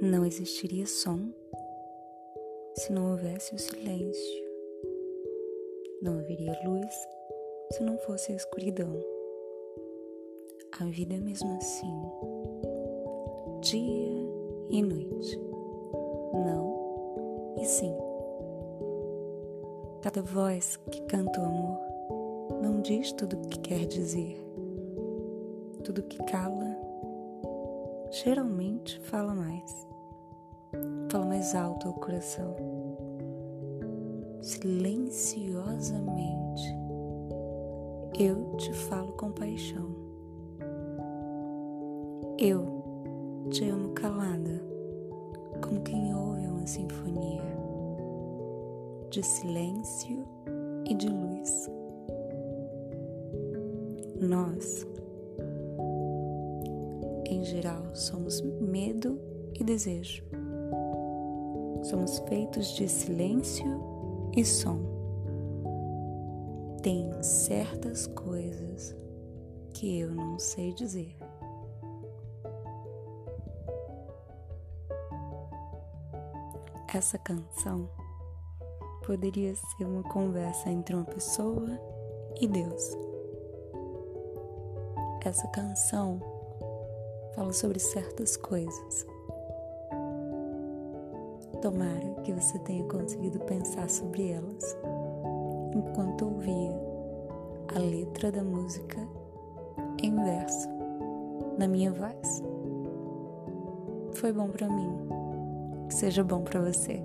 Não existiria som se não houvesse o silêncio. Não haveria luz se não fosse a escuridão. A vida é mesmo assim, dia e noite, não e sim. Cada voz que canta o amor não diz tudo o que quer dizer. Tudo que cala geralmente fala mais. Fala mais alto ao coração. Silenciosamente, eu te falo com paixão. Eu te amo calada, como quem ouve uma sinfonia de silêncio e de luz. Nós, em geral, somos medo e desejo. Somos feitos de silêncio e som. Tem certas coisas que eu não sei dizer. Essa canção poderia ser uma conversa entre uma pessoa e Deus. Essa canção fala sobre certas coisas. Tomara que você tenha conseguido pensar sobre elas enquanto ouvia a letra da música em verso na minha voz. Foi bom para mim. Que seja bom para você.